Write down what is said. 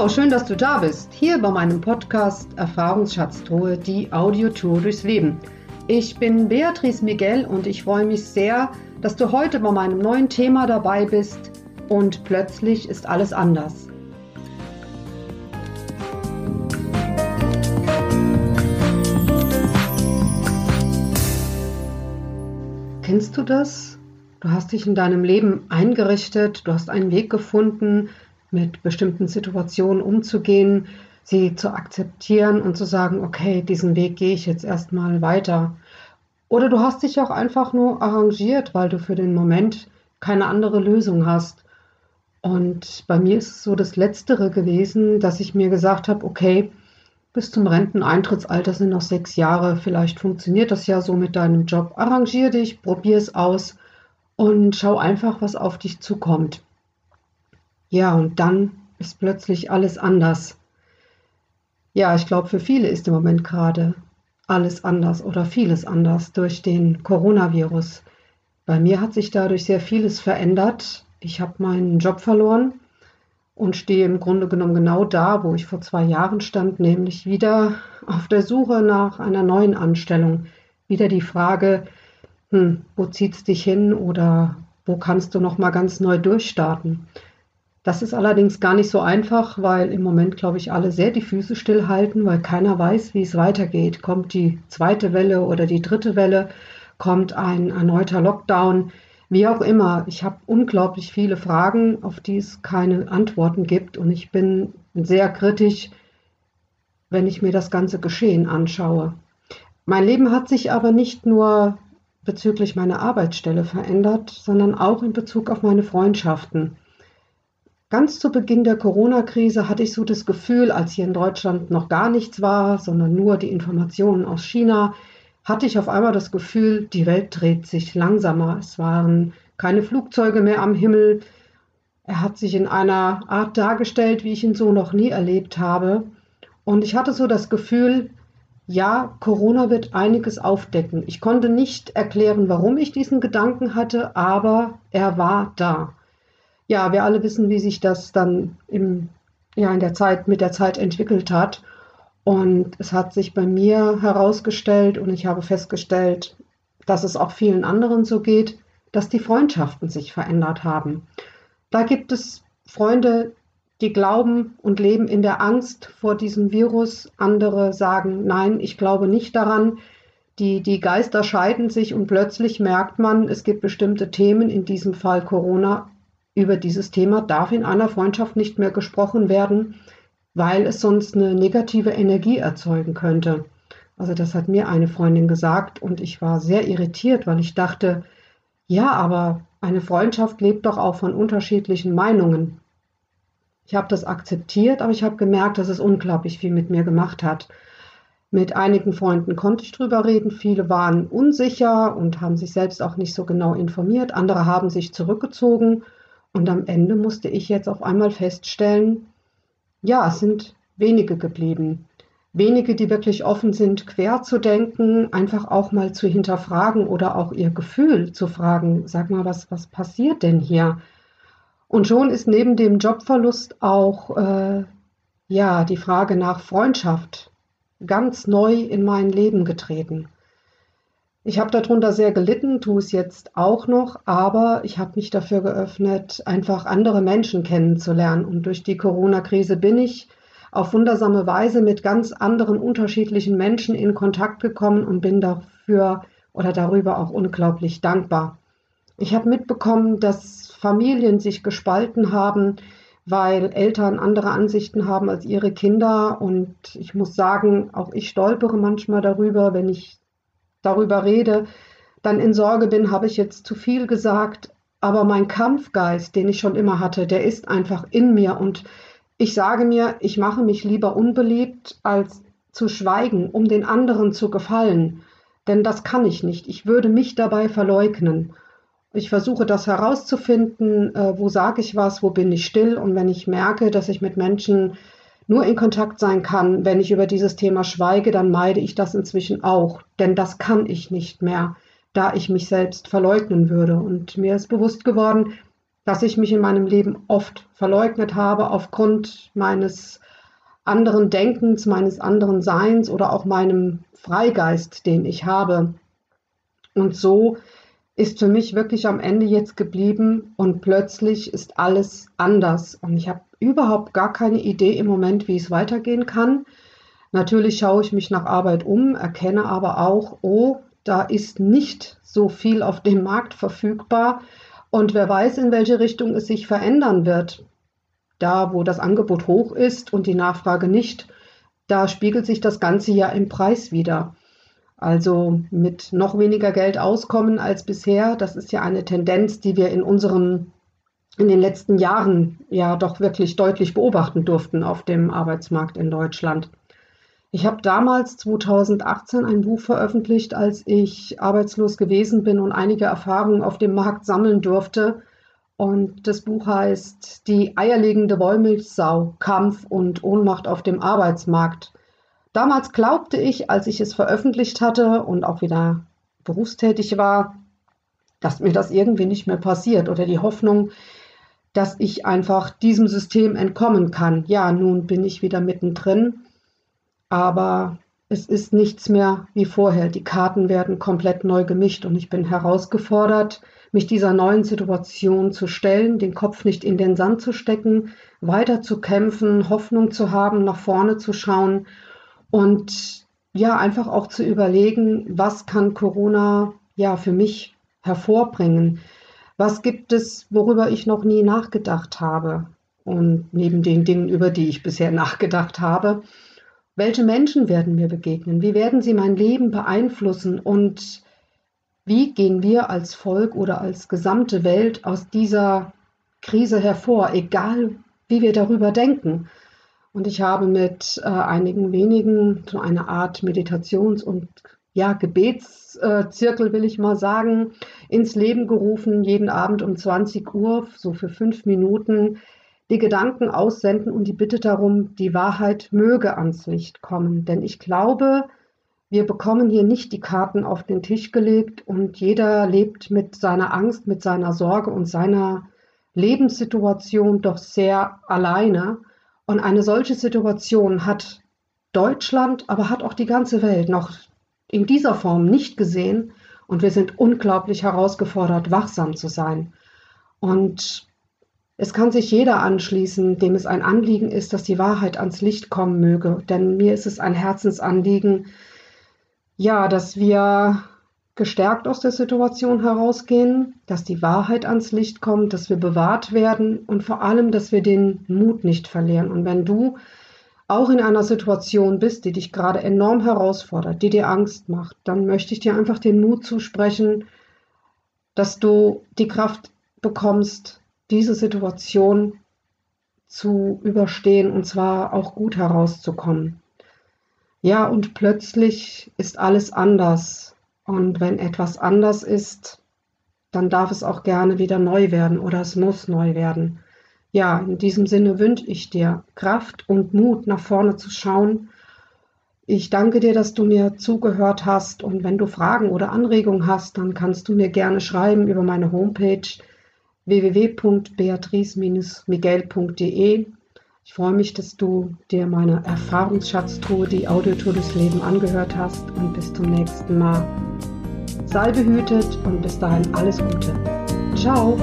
Hallo, schön, dass du da bist. Hier bei meinem Podcast Erfahrungsschatztruhe, die Audiotour durchs Leben. Ich bin Beatrice Miguel und ich freue mich sehr, dass du heute bei meinem neuen Thema dabei bist und plötzlich ist alles anders. Kennst du das? Du hast dich in deinem Leben eingerichtet, du hast einen Weg gefunden, mit bestimmten Situationen umzugehen, sie zu akzeptieren und zu sagen, okay, diesen Weg gehe ich jetzt erstmal weiter. Oder du hast dich auch einfach nur arrangiert, weil du für den Moment keine andere Lösung hast. Und bei mir ist es so das Letztere gewesen, dass ich mir gesagt habe, okay, bis zum Renteneintrittsalter sind noch sechs Jahre, vielleicht funktioniert das ja so mit deinem Job. Arrangier dich, probier es aus und schau einfach, was auf dich zukommt. Ja, und dann ist plötzlich alles anders. Ja, ich glaube, für viele ist im Moment gerade alles anders oder vieles anders durch den Coronavirus. Bei mir hat sich dadurch sehr vieles verändert. Ich habe meinen Job verloren und stehe im Grunde genommen genau da, wo ich vor zwei Jahren stand, nämlich wieder auf der Suche nach einer neuen Anstellung. Wieder die Frage, hm, wo es dich hin oder wo kannst du noch mal ganz neu durchstarten? Das ist allerdings gar nicht so einfach, weil im Moment, glaube ich, alle sehr die Füße stillhalten, weil keiner weiß, wie es weitergeht. Kommt die zweite Welle oder die dritte Welle? Kommt ein erneuter Lockdown? Wie auch immer, ich habe unglaublich viele Fragen, auf die es keine Antworten gibt. Und ich bin sehr kritisch, wenn ich mir das ganze Geschehen anschaue. Mein Leben hat sich aber nicht nur bezüglich meiner Arbeitsstelle verändert, sondern auch in Bezug auf meine Freundschaften. Ganz zu Beginn der Corona-Krise hatte ich so das Gefühl, als hier in Deutschland noch gar nichts war, sondern nur die Informationen aus China, hatte ich auf einmal das Gefühl, die Welt dreht sich langsamer. Es waren keine Flugzeuge mehr am Himmel. Er hat sich in einer Art dargestellt, wie ich ihn so noch nie erlebt habe. Und ich hatte so das Gefühl, ja, Corona wird einiges aufdecken. Ich konnte nicht erklären, warum ich diesen Gedanken hatte, aber er war da ja, wir alle wissen, wie sich das dann im, ja, in der Zeit, mit der Zeit entwickelt hat. Und es hat sich bei mir herausgestellt und ich habe festgestellt, dass es auch vielen anderen so geht, dass die Freundschaften sich verändert haben. Da gibt es Freunde, die glauben und leben in der Angst vor diesem Virus. Andere sagen, nein, ich glaube nicht daran. Die, die Geister scheiden sich und plötzlich merkt man, es gibt bestimmte Themen, in diesem Fall Corona, über dieses Thema darf in einer Freundschaft nicht mehr gesprochen werden, weil es sonst eine negative Energie erzeugen könnte. Also das hat mir eine Freundin gesagt und ich war sehr irritiert, weil ich dachte, ja, aber eine Freundschaft lebt doch auch von unterschiedlichen Meinungen. Ich habe das akzeptiert, aber ich habe gemerkt, dass es unglaublich viel mit mir gemacht hat. Mit einigen Freunden konnte ich drüber reden. Viele waren unsicher und haben sich selbst auch nicht so genau informiert. Andere haben sich zurückgezogen und am Ende musste ich jetzt auf einmal feststellen, ja, es sind wenige geblieben. Wenige, die wirklich offen sind, quer zu denken, einfach auch mal zu hinterfragen oder auch ihr Gefühl zu fragen, sag mal, was, was passiert denn hier? Und schon ist neben dem Jobverlust auch äh, ja die Frage nach Freundschaft ganz neu in mein Leben getreten. Ich habe darunter sehr gelitten, tue es jetzt auch noch, aber ich habe mich dafür geöffnet, einfach andere Menschen kennenzulernen. Und durch die Corona-Krise bin ich auf wundersame Weise mit ganz anderen unterschiedlichen Menschen in Kontakt gekommen und bin dafür oder darüber auch unglaublich dankbar. Ich habe mitbekommen, dass Familien sich gespalten haben, weil Eltern andere Ansichten haben als ihre Kinder. Und ich muss sagen, auch ich stolpere manchmal darüber, wenn ich darüber rede, dann in Sorge bin, habe ich jetzt zu viel gesagt. Aber mein Kampfgeist, den ich schon immer hatte, der ist einfach in mir. Und ich sage mir, ich mache mich lieber unbeliebt, als zu schweigen, um den anderen zu gefallen. Denn das kann ich nicht. Ich würde mich dabei verleugnen. Ich versuche das herauszufinden, äh, wo sage ich was, wo bin ich still. Und wenn ich merke, dass ich mit Menschen nur in Kontakt sein kann, wenn ich über dieses Thema schweige, dann meide ich das inzwischen auch. Denn das kann ich nicht mehr, da ich mich selbst verleugnen würde. Und mir ist bewusst geworden, dass ich mich in meinem Leben oft verleugnet habe aufgrund meines anderen Denkens, meines anderen Seins oder auch meinem Freigeist, den ich habe. Und so ist für mich wirklich am Ende jetzt geblieben und plötzlich ist alles anders. Und ich habe überhaupt gar keine Idee im Moment, wie es weitergehen kann. Natürlich schaue ich mich nach Arbeit um, erkenne aber auch, oh, da ist nicht so viel auf dem Markt verfügbar. Und wer weiß, in welche Richtung es sich verändern wird. Da, wo das Angebot hoch ist und die Nachfrage nicht, da spiegelt sich das Ganze ja im Preis wieder. Also mit noch weniger Geld auskommen als bisher, das ist ja eine Tendenz, die wir in unserem in den letzten Jahren ja doch wirklich deutlich beobachten durften auf dem Arbeitsmarkt in Deutschland. Ich habe damals 2018 ein Buch veröffentlicht, als ich arbeitslos gewesen bin und einige Erfahrungen auf dem Markt sammeln durfte. Und das Buch heißt Die eierlegende Wollmilchsau, Kampf und Ohnmacht auf dem Arbeitsmarkt. Damals glaubte ich, als ich es veröffentlicht hatte und auch wieder berufstätig war, dass mir das irgendwie nicht mehr passiert oder die Hoffnung, dass ich einfach diesem System entkommen kann. Ja, nun bin ich wieder mittendrin aber es ist nichts mehr wie vorher. Die Karten werden komplett neu gemischt und ich bin herausgefordert, mich dieser neuen Situation zu stellen, den Kopf nicht in den Sand zu stecken, weiter zu kämpfen, Hoffnung zu haben, nach vorne zu schauen und ja, einfach auch zu überlegen, was kann Corona ja für mich hervorbringen? Was gibt es, worüber ich noch nie nachgedacht habe? Und neben den Dingen, über die ich bisher nachgedacht habe, welche Menschen werden mir begegnen? Wie werden sie mein Leben beeinflussen? Und wie gehen wir als Volk oder als gesamte Welt aus dieser Krise hervor, egal wie wir darüber denken? Und ich habe mit äh, einigen wenigen so eine Art Meditations- und ja, Gebetszirkel, will ich mal sagen, ins Leben gerufen, jeden Abend um 20 Uhr, so für fünf Minuten, die Gedanken aussenden und die Bitte darum, die Wahrheit möge ans Licht kommen. Denn ich glaube, wir bekommen hier nicht die Karten auf den Tisch gelegt und jeder lebt mit seiner Angst, mit seiner Sorge und seiner Lebenssituation doch sehr alleine. Und eine solche Situation hat Deutschland, aber hat auch die ganze Welt noch in dieser Form nicht gesehen. Und wir sind unglaublich herausgefordert, wachsam zu sein. Und es kann sich jeder anschließen, dem es ein Anliegen ist, dass die Wahrheit ans Licht kommen möge. Denn mir ist es ein Herzensanliegen, ja, dass wir gestärkt aus der Situation herausgehen, dass die Wahrheit ans Licht kommt, dass wir bewahrt werden und vor allem, dass wir den Mut nicht verlieren. Und wenn du auch in einer Situation bist, die dich gerade enorm herausfordert, die dir Angst macht, dann möchte ich dir einfach den Mut zusprechen, dass du die Kraft bekommst, diese Situation zu überstehen und zwar auch gut herauszukommen. Ja, und plötzlich ist alles anders. Und wenn etwas anders ist, dann darf es auch gerne wieder neu werden oder es muss neu werden. Ja, in diesem Sinne wünsche ich dir Kraft und Mut, nach vorne zu schauen. Ich danke dir, dass du mir zugehört hast und wenn du Fragen oder Anregungen hast, dann kannst du mir gerne schreiben über meine Homepage www.beatrice-miguel.de. Ich freue mich, dass du dir meine Erfahrungsschatztruhe, die Audiotour des Lebens, angehört hast und bis zum nächsten Mal. Sei behütet und bis dahin alles Gute. Ciao!